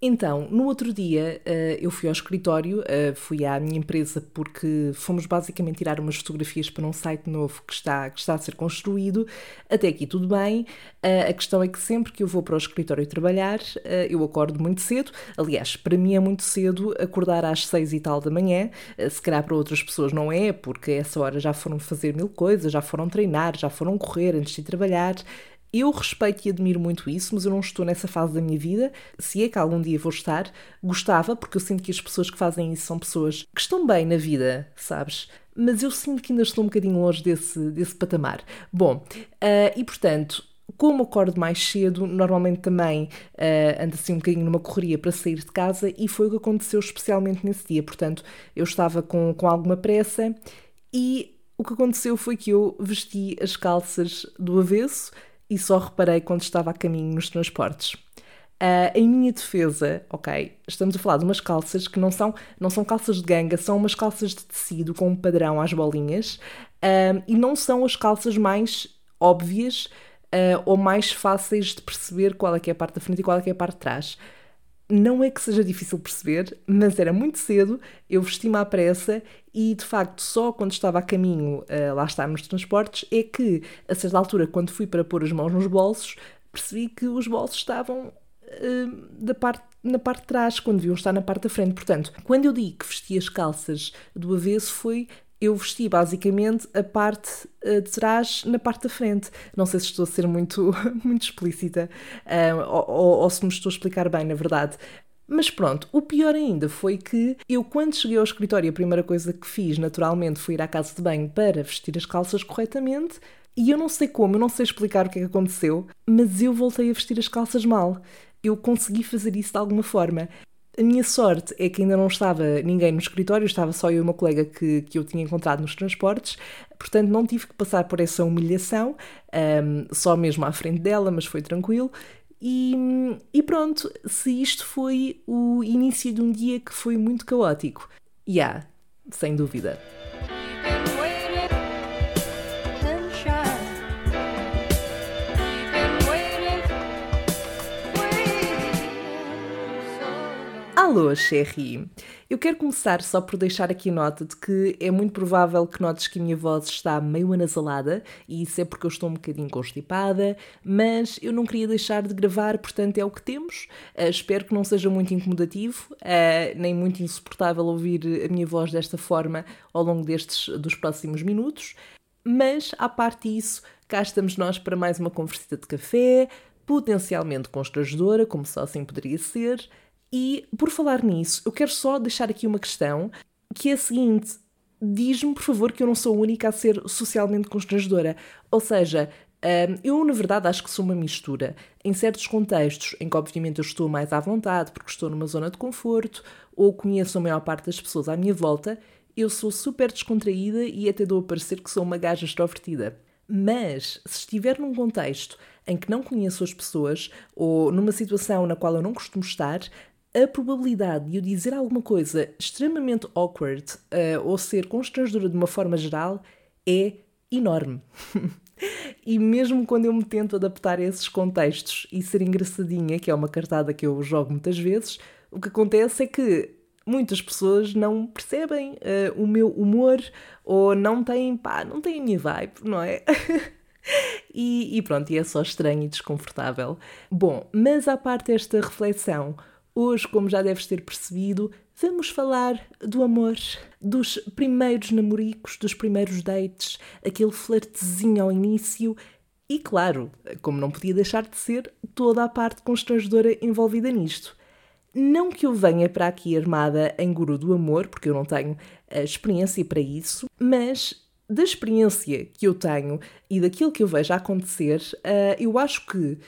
Então, no outro dia uh, eu fui ao escritório, uh, fui à minha empresa porque fomos basicamente tirar umas fotografias para um site novo que está, que está a ser construído. Até aqui tudo bem. Uh, a questão é que sempre que eu vou para o escritório trabalhar, eu acordo muito cedo. Aliás, para mim é muito cedo acordar às seis e tal da manhã. se calhar para outras pessoas não é, porque a essa hora já foram fazer mil coisas, já foram treinar, já foram correr antes de trabalhar. Eu respeito e admiro muito isso, mas eu não estou nessa fase da minha vida. Se é que algum dia vou estar, gostava, porque eu sinto que as pessoas que fazem isso são pessoas que estão bem na vida, sabes? Mas eu sinto que ainda estou um bocadinho longe desse, desse patamar. Bom, uh, e portanto, como acordo mais cedo, normalmente também uh, ando assim um bocadinho numa correria para sair de casa e foi o que aconteceu especialmente nesse dia. Portanto, eu estava com, com alguma pressa e o que aconteceu foi que eu vesti as calças do avesso e só reparei quando estava a caminho nos transportes. Uh, em minha defesa, ok, estamos a falar de umas calças que não são, não são calças de ganga, são umas calças de tecido com um padrão às bolinhas uh, e não são as calças mais óbvias uh, ou mais fáceis de perceber qual é que é a parte da frente e qual é que é a parte de trás não é que seja difícil perceber, mas era muito cedo, eu vesti-me à pressa e de facto só quando estava a caminho, uh, lá está nos transportes, é que a certa altura, quando fui para pôr as mãos nos bolsos, percebi que os bolsos estavam uh, da parte, na parte de trás, quando deviam estar na parte da frente. Portanto, quando eu digo que vesti as calças do avesso, foi eu vesti basicamente a parte uh, de trás na parte da frente. Não sei se estou a ser muito, muito explícita uh, ou, ou, ou se me estou a explicar bem, na verdade. Mas pronto, o pior ainda foi que eu, quando cheguei ao escritório, a primeira coisa que fiz, naturalmente, foi ir à casa de banho para vestir as calças corretamente. E eu não sei como, eu não sei explicar o que é que aconteceu, mas eu voltei a vestir as calças mal. Eu consegui fazer isso de alguma forma. A minha sorte é que ainda não estava ninguém no escritório, estava só eu e uma colega que, que eu tinha encontrado nos transportes, portanto não tive que passar por essa humilhação, um, só mesmo à frente dela, mas foi tranquilo. E, e, pronto, se isto foi o início de um dia que foi muito caótico. E yeah, sem dúvida. Alô, Sherry! Eu quero começar só por deixar aqui nota de que é muito provável que notes que a minha voz está meio anasalada e isso é porque eu estou um bocadinho constipada, mas eu não queria deixar de gravar, portanto é o que temos. Uh, espero que não seja muito incomodativo, uh, nem muito insuportável ouvir a minha voz desta forma ao longo destes dos próximos minutos. Mas, à parte disso, cá estamos nós para mais uma conversita de café, potencialmente constrangedora, como só assim poderia ser. E por falar nisso, eu quero só deixar aqui uma questão que é a seguinte: diz-me, por favor, que eu não sou a única a ser socialmente constrangedora. Ou seja, hum, eu, na verdade, acho que sou uma mistura. Em certos contextos, em que obviamente eu estou mais à vontade porque estou numa zona de conforto ou conheço a maior parte das pessoas à minha volta, eu sou super descontraída e até dou a parecer que sou uma gaja extrovertida. Mas, se estiver num contexto em que não conheço as pessoas ou numa situação na qual eu não costumo estar, a probabilidade de eu dizer alguma coisa extremamente awkward uh, ou ser constrangedora de uma forma geral é enorme. e mesmo quando eu me tento adaptar a esses contextos e ser engraçadinha, que é uma cartada que eu jogo muitas vezes, o que acontece é que muitas pessoas não percebem uh, o meu humor ou não têm, pá, não têm a minha vibe, não é? e, e pronto, e é só estranho e desconfortável. Bom, mas à parte esta reflexão, Hoje, como já deves ter percebido, vamos falar do amor, dos primeiros namoricos, dos primeiros dates, aquele flertezinho ao início e, claro, como não podia deixar de ser, toda a parte constrangedora envolvida nisto. Não que eu venha para aqui armada em guru do amor, porque eu não tenho a experiência para isso, mas da experiência que eu tenho e daquilo que eu vejo acontecer, eh, eu acho que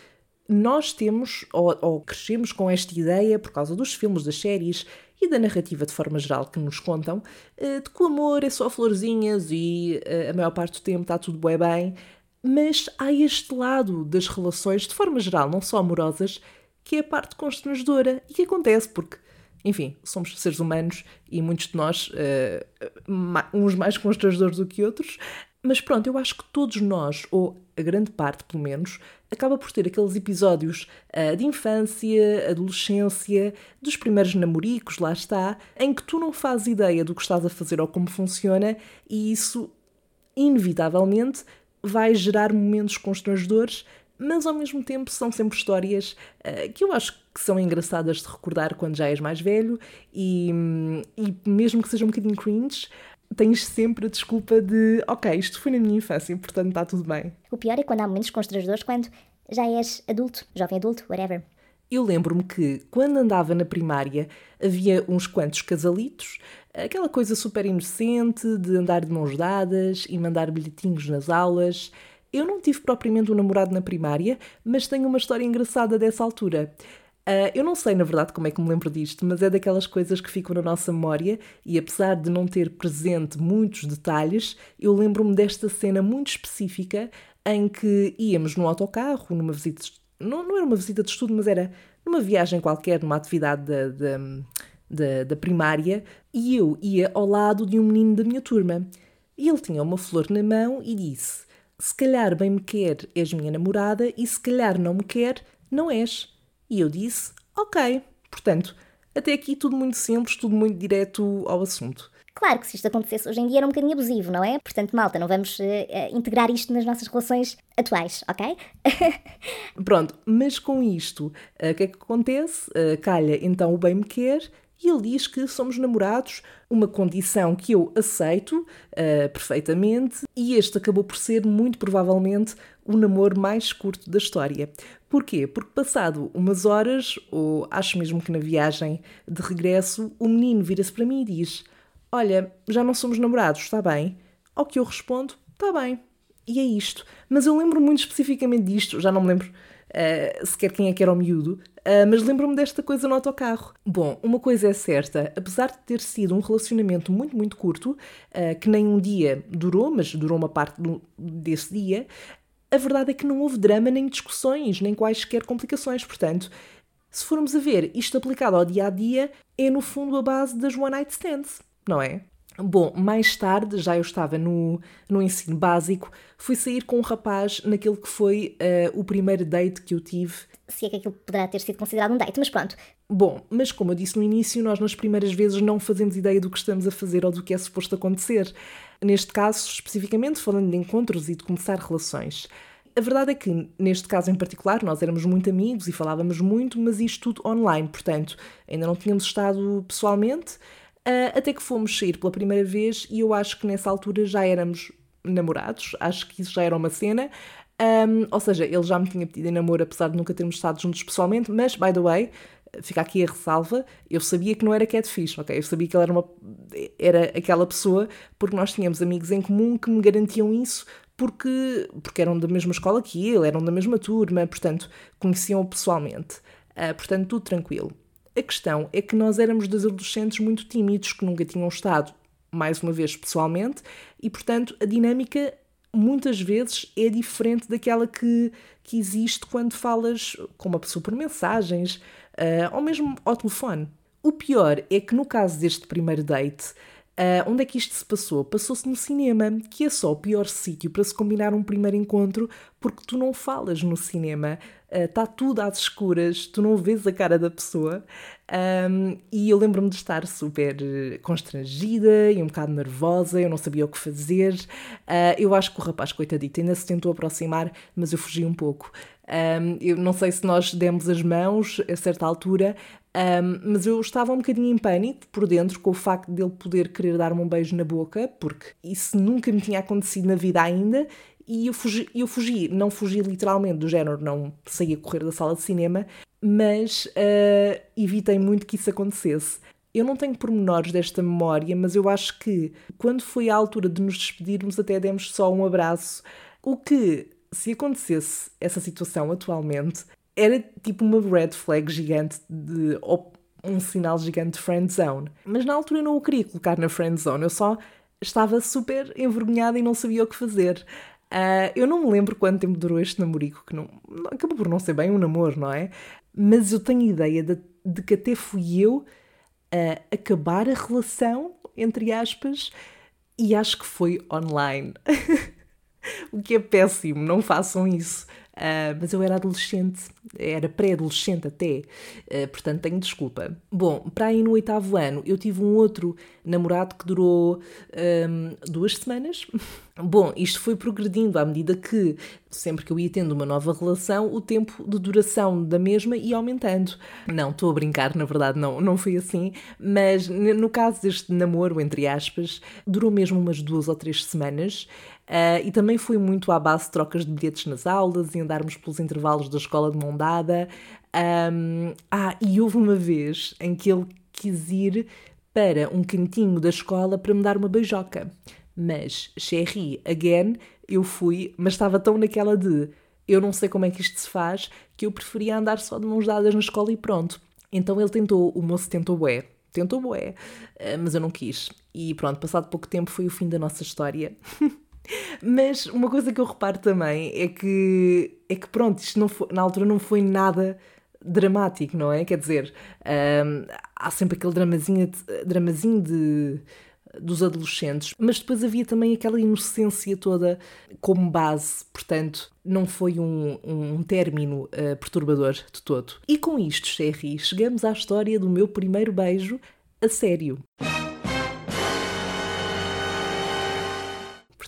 nós temos ou, ou, crescemos com esta ideia por causa dos filmes, das séries e da narrativa de forma geral que nos contam eh, de que o amor é só florzinhas e eh, a maior parte do tempo está tudo bem mas há este lado das relações de forma geral, não só amorosas, que é a parte constrangedora. E que acontece porque enfim, somos seres humanos e muitos de nós, uh, uns mais constrangedores do que outros, Mas pronto, eu acho que todos nós, ou a grande parte pelo menos, acaba por ter aqueles episódios uh, de infância, adolescência, dos primeiros namoricos, lá está, em que tu não fazes ideia do que estás a fazer ou como funciona e isso, inevitavelmente, vai gerar momentos constrangedores, mas ao mesmo tempo são sempre histórias uh, que eu acho que são engraçadas de recordar quando já és mais velho e, e mesmo que seja um bocadinho cringe, tens sempre a desculpa de ok, isto foi na minha infância, portanto está tudo bem. O pior é quando há momentos constrangedores quando já és adulto, jovem adulto, whatever. Eu lembro-me que quando andava na primária havia uns quantos casalitos, aquela coisa super inocente de andar de mãos dadas e mandar bilhetinhos nas aulas. Eu não tive propriamente um namorado na primária, mas tenho uma história engraçada dessa altura. Uh, eu não sei, na verdade, como é que me lembro disto, mas é daquelas coisas que ficam na nossa memória e, apesar de não ter presente muitos detalhes, eu lembro-me desta cena muito específica em que íamos num autocarro, numa visita. Não, não era uma visita de estudo, mas era numa viagem qualquer, numa atividade da, da, da, da primária, e eu ia ao lado de um menino da minha turma. E ele tinha uma flor na mão e disse: Se calhar bem me quer, és minha namorada, e se calhar não me quer, não és. E eu disse: Ok. Portanto, até aqui tudo muito simples, tudo muito direto ao assunto. Claro que se isto acontecece hoje em dia era um bocadinho abusivo, não é? Portanto, malta, não vamos uh, uh, integrar isto nas nossas relações atuais, ok? Pronto, mas com isto, uh, o que é que acontece? calha então o bem me quer e ele diz que somos namorados, uma condição que eu aceito uh, perfeitamente, e este acabou por ser, muito provavelmente, o namoro mais curto da história. Porquê? Porque passado umas horas, ou acho mesmo que na viagem de regresso, o menino vira-se para mim e diz: Olha, já não somos namorados, está bem? Ao que eu respondo: Está bem. E é isto. Mas eu lembro muito especificamente disto, já não me lembro uh, sequer quem é que era o miúdo, Uh, mas lembro-me desta coisa no autocarro. Bom, uma coisa é certa, apesar de ter sido um relacionamento muito, muito curto, uh, que nem um dia durou, mas durou uma parte do, desse dia, a verdade é que não houve drama, nem discussões, nem quaisquer complicações. Portanto, se formos a ver isto aplicado ao dia a dia, é no fundo a base das one night stands, não é? Bom, mais tarde, já eu estava no, no ensino básico, fui sair com um rapaz naquele que foi uh, o primeiro date que eu tive. Se é que aquilo poderá ter sido considerado um date, mas pronto. Bom, mas como eu disse no início, nós nas primeiras vezes não fazemos ideia do que estamos a fazer ou do que é suposto acontecer. Neste caso, especificamente, falando de encontros e de começar relações. A verdade é que, neste caso em particular, nós éramos muito amigos e falávamos muito, mas isto tudo online, portanto, ainda não tínhamos estado pessoalmente. Uh, até que fomos sair pela primeira vez e eu acho que nessa altura já éramos namorados, acho que isso já era uma cena. Um, ou seja, ele já me tinha pedido em namoro, apesar de nunca termos estado juntos pessoalmente, mas, by the way, fica aqui a ressalva, eu sabia que não era catfish, ok? Eu sabia que ele era, uma, era aquela pessoa porque nós tínhamos amigos em comum que me garantiam isso porque, porque eram da mesma escola que ele, eram da mesma turma, portanto, conheciam-o pessoalmente. Uh, portanto, tudo tranquilo. A questão é que nós éramos dois adolescentes muito tímidos que nunca tinham estado, mais uma vez, pessoalmente, e portanto a dinâmica muitas vezes é diferente daquela que, que existe quando falas com uma pessoa por mensagens uh, ou mesmo ao telefone. O pior é que no caso deste primeiro date, Uh, onde é que isto se passou? Passou-se no cinema, que é só o pior sítio para se combinar um primeiro encontro, porque tu não falas no cinema, está ah, uh, tudo às escuras, tu não vês a cara da pessoa. Um, e eu lembro-me de estar super constrangida e um bocado nervosa, eu não sabia o que fazer. Uh, eu acho que o rapaz, coitadito, ainda se tentou aproximar, mas eu fugi um pouco. Um, eu não sei se nós demos as mãos a certa altura, um, mas eu estava um bocadinho em pânico por dentro com o facto dele poder querer dar-me um beijo na boca, porque isso nunca me tinha acontecido na vida ainda. E eu fugi, eu fugi não fugi literalmente do género, não saí a correr da sala de cinema, mas uh, evitei muito que isso acontecesse. Eu não tenho pormenores desta memória, mas eu acho que quando foi a altura de nos despedirmos, até demos só um abraço. O que se acontecesse essa situação atualmente, era tipo uma red flag gigante de um sinal gigante de friend zone. Mas na altura eu não o queria colocar na friend zone, eu só estava super envergonhada e não sabia o que fazer. Uh, eu não me lembro quanto tempo durou este namorico, que não, acabou por não ser bem um namoro, não é? Mas eu tenho ideia de, de que até fui eu a acabar a relação, entre aspas, e acho que foi online. o que é péssimo, não façam isso. Uh, mas eu era adolescente, era pré-adolescente até, uh, portanto tenho desculpa. Bom, para aí no oitavo ano eu tive um outro namorado que durou um, duas semanas. Bom, isto foi progredindo à medida que, sempre que eu ia tendo uma nova relação, o tempo de duração da mesma ia aumentando. Não, estou a brincar, na verdade não, não foi assim, mas no caso deste namoro, entre aspas, durou mesmo umas duas ou três semanas. Uh, e também foi muito à base de trocas de bilhetes nas aulas e andarmos pelos intervalos da escola de mão dada. Um, ah, e houve uma vez em que ele quis ir para um cantinho da escola para me dar uma beijoca. Mas, Sherry, again, eu fui, mas estava tão naquela de eu não sei como é que isto se faz, que eu preferia andar só de mãos dadas na escola e pronto. Então ele tentou, o moço tentou bué, tentou bué, ah, mas eu não quis. E pronto, passado pouco tempo foi o fim da nossa história. Mas uma coisa que eu reparo também é que, é que pronto, isto não foi, na altura não foi nada dramático, não é? Quer dizer, hum, há sempre aquele dramazinho, de, dramazinho de, dos adolescentes, mas depois havia também aquela inocência toda como base, portanto, não foi um, um término uh, perturbador de todo. E com isto, Sherry, chegamos à história do meu primeiro beijo a sério.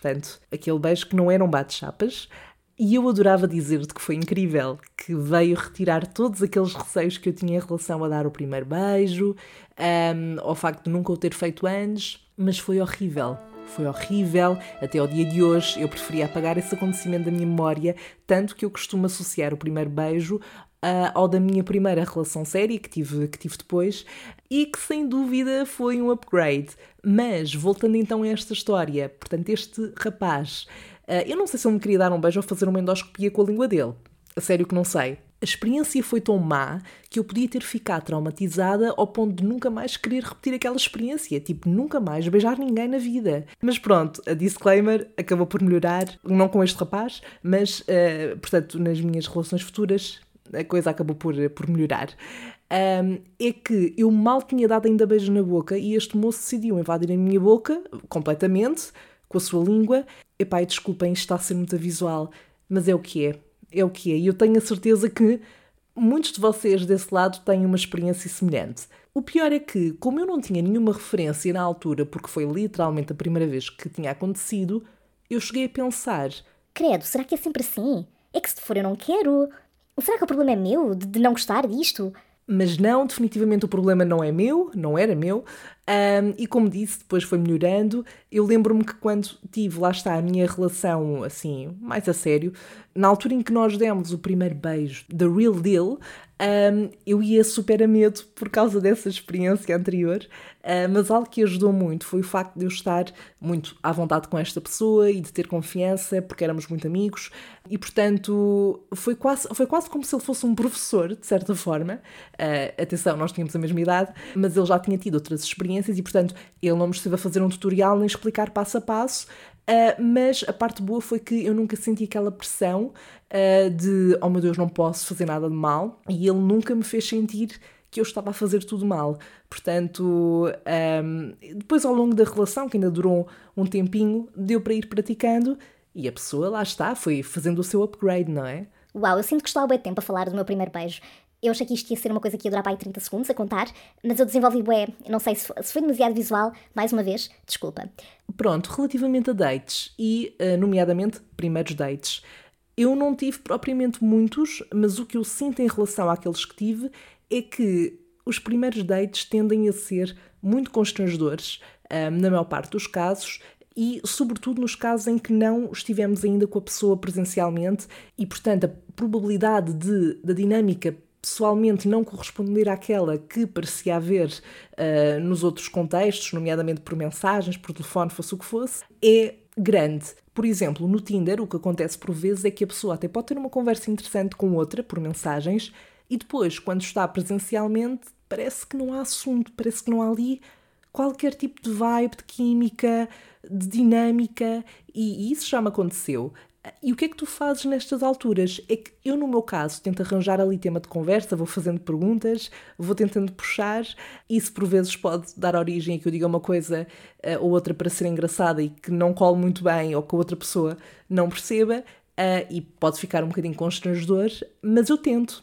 Portanto, aquele beijo que não era um bate-chapas. E eu adorava dizer-te que foi incrível, que veio retirar todos aqueles receios que eu tinha em relação a dar o primeiro beijo, um, ao facto de nunca o ter feito antes, mas foi horrível. Foi horrível, até ao dia de hoje eu preferia apagar esse acontecimento da minha memória, tanto que eu costumo associar o primeiro beijo uh, ao da minha primeira relação séria que tive, que tive depois e que sem dúvida foi um upgrade. Mas, voltando então a esta história, portanto, este rapaz, uh, eu não sei se ele me queria dar um beijo ou fazer uma endoscopia com a língua dele. A sério que não sei. A experiência foi tão má que eu podia ter ficado traumatizada ao ponto de nunca mais querer repetir aquela experiência, tipo, nunca mais beijar ninguém na vida. Mas pronto, a disclaimer acabou por melhorar, não com este rapaz, mas, uh, portanto, nas minhas relações futuras a coisa acabou por, por melhorar. Um, é que eu mal tinha dado ainda beijo na boca e este moço decidiu invadir a minha boca completamente, com a sua língua. Epá, desculpem, isto está a ser muito visual, mas é o que é. É o que é. E eu tenho a certeza que muitos de vocês desse lado têm uma experiência semelhante. O pior é que, como eu não tinha nenhuma referência na altura, porque foi literalmente a primeira vez que tinha acontecido, eu cheguei a pensar: Credo, será que é sempre assim? É que se for eu não quero. Será que o problema é meu, de, de não gostar disto? Mas não, definitivamente o problema não é meu, não era meu. Um, e como disse, depois foi melhorando. Eu lembro-me que quando tive, lá está, a minha relação assim, mais a sério, na altura em que nós demos o primeiro beijo, The Real Deal, um, eu ia super a medo por causa dessa experiência anterior, uh, mas algo que ajudou muito foi o facto de eu estar muito à vontade com esta pessoa e de ter confiança, porque éramos muito amigos, e portanto foi quase, foi quase como se ele fosse um professor, de certa forma. Uh, atenção, nós tínhamos a mesma idade, mas ele já tinha tido outras experiências e, portanto, ele não me esteve a fazer um tutorial nem explicar passo a passo, Uh, mas a parte boa foi que eu nunca senti aquela pressão uh, de oh meu Deus, não posso fazer nada de mal, e ele nunca me fez sentir que eu estava a fazer tudo mal. Portanto, um, depois ao longo da relação, que ainda durou um tempinho, deu para ir praticando e a pessoa lá está, foi fazendo o seu upgrade, não é? Uau, eu sinto que estou há bem tempo a falar do meu primeiro beijo. Eu achei que isto ia ser uma coisa que ia durar para aí 30 segundos a contar, mas eu desenvolvi bué, não sei se foi demasiado visual, mais uma vez, desculpa. Pronto, relativamente a dates e, uh, nomeadamente, primeiros dates. Eu não tive propriamente muitos, mas o que eu sinto em relação àqueles que tive é que os primeiros dates tendem a ser muito constrangedores, eh, na maior parte dos casos, e, sobretudo, nos casos em que não estivemos ainda com a pessoa presencialmente e, portanto, a probabilidade de, da dinâmica pessoalmente não corresponder àquela que parecia haver uh, nos outros contextos, nomeadamente por mensagens, por telefone, fosse o que fosse, é grande. Por exemplo, no Tinder, o que acontece por vezes é que a pessoa até pode ter uma conversa interessante com outra por mensagens e depois, quando está presencialmente, parece que não há assunto, parece que não há ali qualquer tipo de vibe, de química, de dinâmica, e isso já me aconteceu. E o que é que tu fazes nestas alturas? É que eu, no meu caso, tento arranjar ali tema de conversa, vou fazendo perguntas, vou tentando puxar. Isso, por vezes, pode dar origem a que eu diga uma coisa uh, ou outra para ser engraçada e que não cole muito bem ou que a outra pessoa não perceba. Uh, e pode ficar um bocadinho constrangedor, mas eu tento.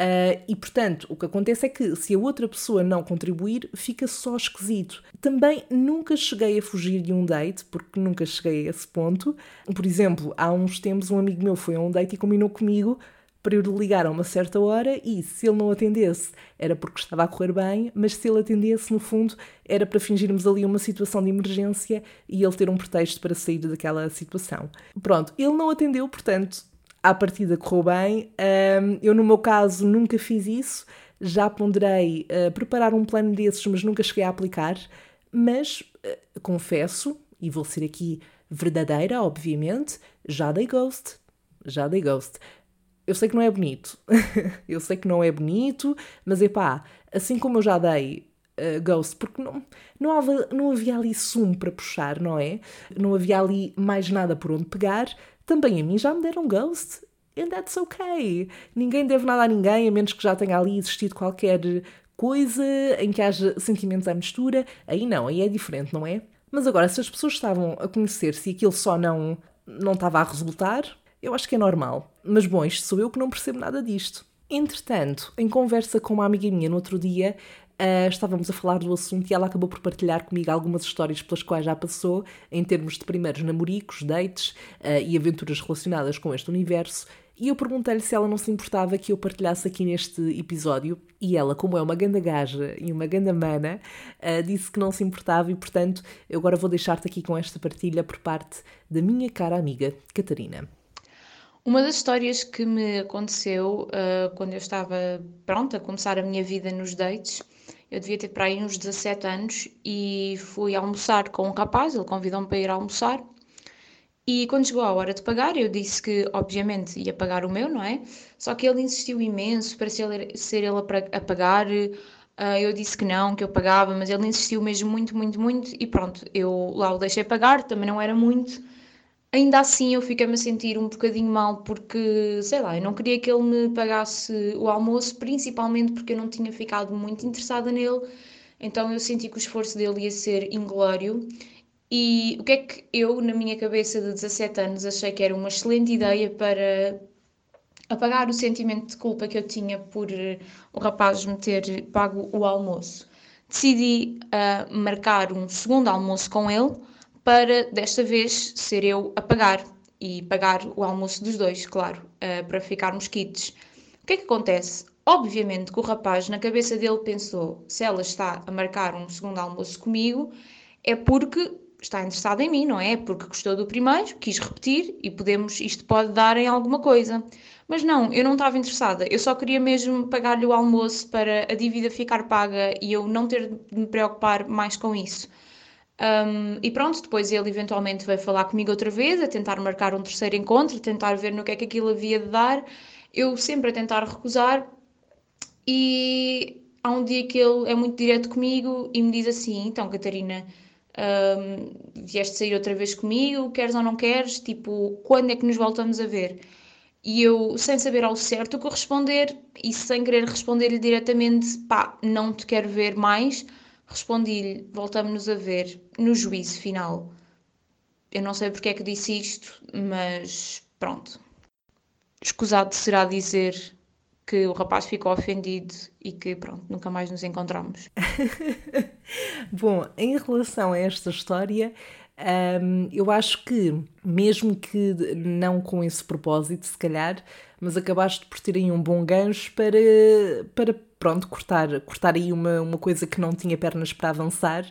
Uh, e portanto, o que acontece é que se a outra pessoa não contribuir, fica só esquisito. Também nunca cheguei a fugir de um date, porque nunca cheguei a esse ponto. Por exemplo, há uns tempos um amigo meu foi a um date e combinou comigo para eu lhe ligar a uma certa hora e se ele não atendesse era porque estava a correr bem, mas se ele atendesse, no fundo, era para fingirmos ali uma situação de emergência e ele ter um pretexto para sair daquela situação. Pronto, ele não atendeu, portanto, à partida correu bem. Eu, no meu caso, nunca fiz isso. Já ponderei uh, preparar um plano desses, mas nunca cheguei a aplicar. Mas uh, confesso, e vou ser aqui verdadeira, obviamente, já dei ghost. Já dei ghost. Eu sei que não é bonito. eu sei que não é bonito, mas é pá, assim como eu já dei uh, ghost, porque não, não, havia, não havia ali sumo para puxar, não é? Não havia ali mais nada por onde pegar também a mim já me deram ghost. And that's okay. Ninguém deve nada a ninguém, a menos que já tenha ali existido qualquer coisa em que haja sentimentos à mistura. Aí não, aí é diferente, não é? Mas agora, se as pessoas estavam a conhecer-se e aquilo só não, não estava a resultar, eu acho que é normal. Mas bom, isto sou eu que não percebo nada disto. Entretanto, em conversa com uma amiga minha no outro dia, Uh, estávamos a falar do assunto e ela acabou por partilhar comigo algumas histórias pelas quais já passou, em termos de primeiros namoricos, dates uh, e aventuras relacionadas com este universo. E eu perguntei-lhe se ela não se importava que eu partilhasse aqui neste episódio. E ela, como é uma ganda gaja e uma ganda mana, uh, disse que não se importava e, portanto, eu agora vou deixar-te aqui com esta partilha por parte da minha cara amiga Catarina. Uma das histórias que me aconteceu uh, quando eu estava pronta a começar a minha vida nos dates eu devia ter para aí uns 17 anos e fui almoçar com um rapaz, ele convidou-me para ir almoçar. E quando chegou a hora de pagar, eu disse que, obviamente, ia pagar o meu, não é? Só que ele insistiu imenso para ser ser ele a, pagar. Uh, eu disse que não, que eu pagava, mas ele insistiu mesmo muito, muito, muito. E pronto, eu lá o deixei pagar, também não era muito ainda assim eu fiquei-me a sentir um bocadinho mal porque, sei lá, eu não queria que ele me pagasse o almoço, principalmente porque eu não tinha ficado muito interessada nele, então eu senti que o esforço dele ia ser inglório. E o que é que eu, na minha cabeça de 17 anos, achei que era uma excelente ideia para apagar o sentimento de culpa que eu tinha por o rapaz me ter pago o almoço. Decidi uh, marcar um segundo almoço com ele para desta vez ser eu a pagar e pagar o almoço dos dois, claro, uh, para ficarmos quites. O que é que acontece? Obviamente que o rapaz, na cabeça dele, pensou: se ela está a marcar um segundo almoço comigo, é porque está interessada em mim, não é? Porque gostou do primeiro, quis repetir e podemos, isto pode dar em alguma coisa. Mas não, eu não estava interessada, eu só queria mesmo pagar-lhe o almoço para a dívida ficar paga e eu não ter de me preocupar mais com isso. Um, e pronto, depois ele eventualmente veio falar comigo outra vez, a tentar marcar um terceiro encontro, a tentar ver no que é que aquilo havia de dar. Eu sempre a tentar recusar, e há um dia que ele é muito direto comigo e me diz assim: Então, Catarina, um, vieste sair outra vez comigo, queres ou não queres? Tipo, quando é que nos voltamos a ver? E eu, sem saber ao certo o que responder e sem querer responder-lhe diretamente, pá, não te quero ver mais Respondi-lhe: voltamos-nos a ver no juízo final. Eu não sei porque é que disse isto, mas pronto. Escusado será dizer que o rapaz ficou ofendido e que pronto, nunca mais nos encontramos. Bom, em relação a esta história, um, eu acho que, mesmo que não com esse propósito, se calhar, mas acabaste por ter aí um bom gancho para, para pronto, cortar, cortar aí uma, uma coisa que não tinha pernas para avançar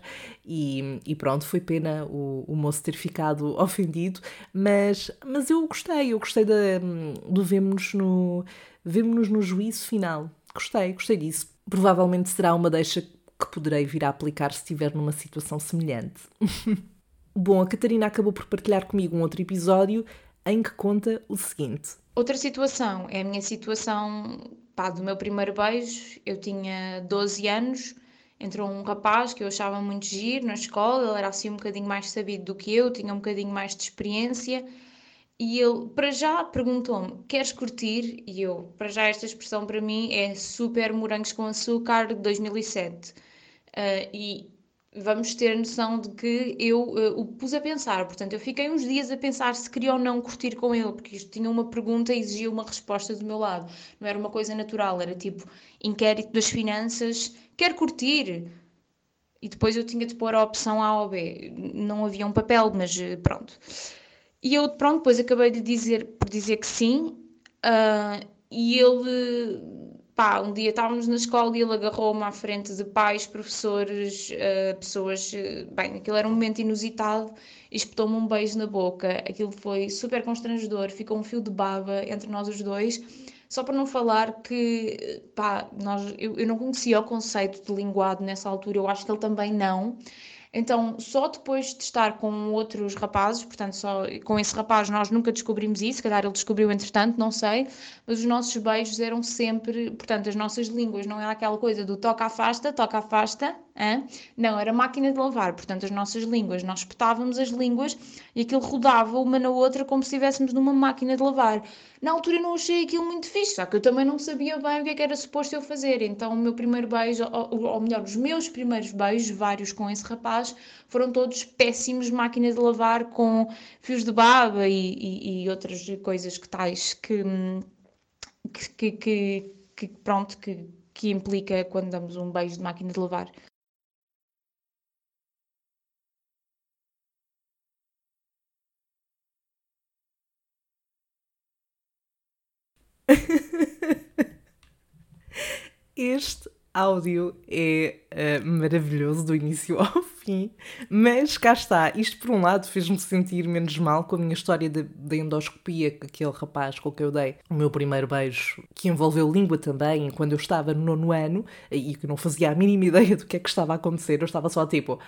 e, e pronto, foi pena o, o moço ter ficado ofendido, mas, mas eu gostei, eu gostei de, do vemos no, vemos no juízo final. Gostei, gostei disso. Provavelmente será uma deixa que poderei vir a aplicar se estiver numa situação semelhante. Bom, a Catarina acabou por partilhar comigo um outro episódio em que conta o seguinte. Outra situação é a minha situação pá, do meu primeiro beijo. Eu tinha 12 anos, entrou um rapaz que eu achava muito giro na escola, ele era assim um bocadinho mais sabido do que eu, tinha um bocadinho mais de experiência. E ele, para já, perguntou-me: Queres curtir? E eu, para já, esta expressão para mim é super morangos com açúcar de 2007. Uh, e vamos ter noção de que eu uh, o pus a pensar. Portanto, eu fiquei uns dias a pensar se queria ou não curtir com ele, porque isto tinha uma pergunta e exigia uma resposta do meu lado. Não era uma coisa natural, era tipo inquérito das finanças: quer curtir? E depois eu tinha de pôr a opção A ou B. Não havia um papel, mas uh, pronto. E eu, pronto, depois acabei de dizer, por dizer que sim, uh, e ele, pá, um dia estávamos na escola e ele agarrou-me à frente de pais, professores, uh, pessoas, uh, bem, aquilo era um momento inusitado, e espetou-me um beijo na boca, aquilo foi super constrangedor, ficou um fio de baba entre nós os dois, só para não falar que, pá, nós, eu, eu não conhecia o conceito de linguado nessa altura, eu acho que ele também não, então, só depois de estar com outros rapazes, portanto, só com esse rapaz nós nunca descobrimos isso, se calhar ele descobriu entretanto, não sei, mas os nossos beijos eram sempre, portanto, as nossas línguas, não era aquela coisa do toca afasta, hein? não, era máquina de lavar, portanto, as nossas línguas, nós espetávamos as línguas e aquilo rodava uma na outra como se estivéssemos numa máquina de lavar. Na altura eu não achei aquilo muito fixe, só que eu também não sabia bem o que, é que era suposto eu fazer. Então o meu primeiro beijo, ou, ou melhor, os meus primeiros beijos, vários com esse rapaz, foram todos péssimos, máquina de lavar com fios de baba e, e, e outras coisas que tais que, que, que, que pronto, que, que implica quando damos um beijo de máquina de lavar. Este áudio é uh, maravilhoso do início ao fim, mas cá está. Isto, por um lado, fez-me sentir menos mal com a minha história da endoscopia, que aquele rapaz com quem eu dei o meu primeiro beijo, que envolveu língua também, quando eu estava no nono ano e que não fazia a mínima ideia do que é que estava a acontecer. Eu estava só tipo,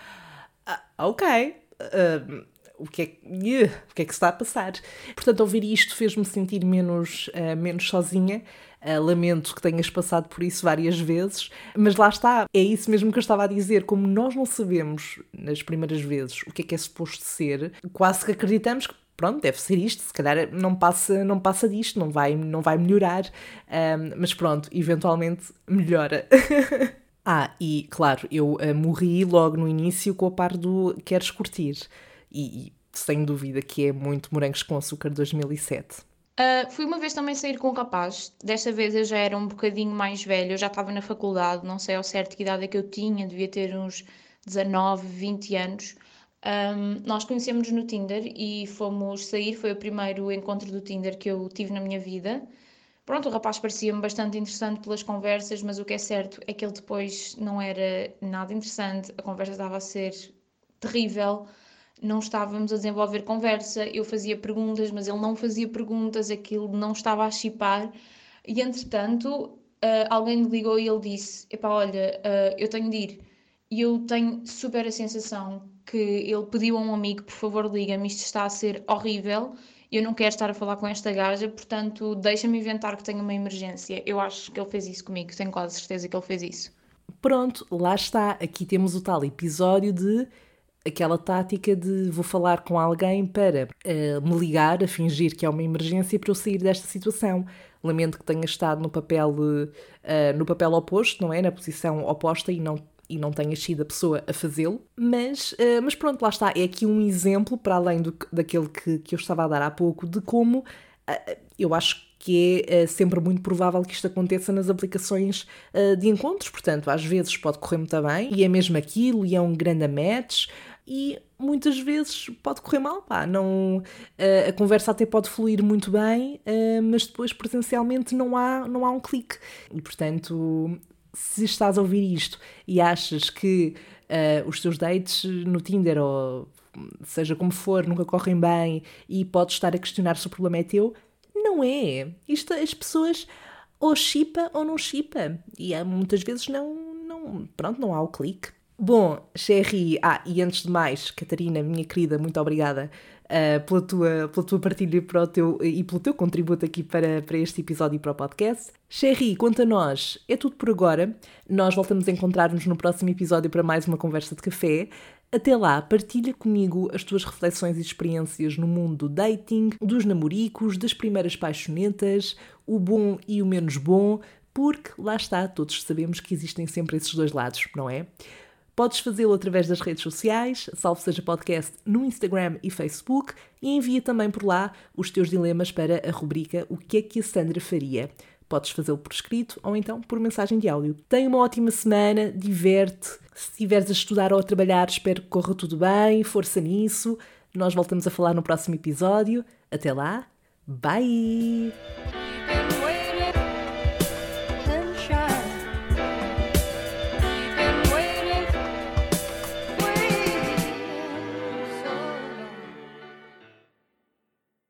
ah, ok. Uh, o que, é, uh, o que é que se está a passar. Portanto, ouvir isto fez-me sentir menos, uh, menos sozinha. Uh, lamento que tenhas passado por isso várias vezes, mas lá está, é isso mesmo que eu estava a dizer. Como nós não sabemos nas primeiras vezes o que é que é suposto ser, quase que acreditamos que pronto, deve ser isto, se calhar não passa, não passa disto, não vai, não vai melhorar, mas pronto, eventualmente melhora. ah, e claro, eu uh, morri logo no início com a par do queres curtir e, e sem dúvida que é muito Morangos com Açúcar 2007. Uh, fui uma vez também sair com um rapaz, desta vez eu já era um bocadinho mais velho, eu já estava na faculdade, não sei ao certo que idade é que eu tinha, devia ter uns 19, 20 anos. Um, nós conhecemos no Tinder e fomos sair, foi o primeiro encontro do Tinder que eu tive na minha vida. Pronto, o rapaz parecia-me bastante interessante pelas conversas, mas o que é certo é que ele depois não era nada interessante, a conversa estava a ser terrível não estávamos a desenvolver conversa, eu fazia perguntas, mas ele não fazia perguntas, aquilo não estava a chipar. E entretanto, uh, alguém me ligou e ele disse: Epá, olha, uh, eu tenho de ir. E eu tenho super a sensação que ele pediu a um amigo: por favor, liga-me, isto está a ser horrível. Eu não quero estar a falar com esta gaja, portanto, deixa-me inventar que tenho uma emergência. Eu acho que ele fez isso comigo, tenho quase certeza que ele fez isso. Pronto, lá está. Aqui temos o tal episódio de aquela tática de vou falar com alguém para uh, me ligar, a fingir que é uma emergência para eu sair desta situação. Lamento que tenha estado no papel, uh, no papel oposto, não é? Na posição oposta e não e não tenha sido a pessoa a fazê-lo, mas, uh, mas pronto, lá está. É aqui um exemplo, para além do, daquele que, que eu estava a dar há pouco, de como uh, eu acho que é uh, sempre muito provável que isto aconteça nas aplicações de encontros. Portanto, às vezes pode correr muito bem e é mesmo aquilo e é um grande match e muitas vezes pode correr mal, pá, não, a, a conversa até pode fluir muito bem, mas depois presencialmente não há, não há um clique. E portanto, se estás a ouvir isto e achas que uh, os teus dates no Tinder ou seja como for, nunca correm bem e podes estar a questionar se o problema é teu, não é. Isto as pessoas ou chipa ou não chipa. E muitas vezes não, não, pronto, não há o clique. Bom, Sherry, ah, e antes de mais, Catarina, minha querida, muito obrigada uh, pela, tua, pela tua partilha para o teu, e pelo teu contributo aqui para, para este episódio e para o podcast. Sherry, quanto a nós, é tudo por agora. Nós voltamos a encontrar-nos no próximo episódio para mais uma conversa de café. Até lá, partilha comigo as tuas reflexões e experiências no mundo do dating, dos namoricos, das primeiras paixonetas, o bom e o menos bom, porque lá está, todos sabemos que existem sempre esses dois lados, não é? Podes fazê-lo através das redes sociais, salvo seja podcast no Instagram e Facebook, e envia também por lá os teus dilemas para a rubrica O que é que a Sandra faria? Podes fazê-lo por escrito ou então por mensagem de áudio. Tenha uma ótima semana, diverte. Se estiveres a estudar ou a trabalhar, espero que corra tudo bem, força nisso. Nós voltamos a falar no próximo episódio. Até lá, bye!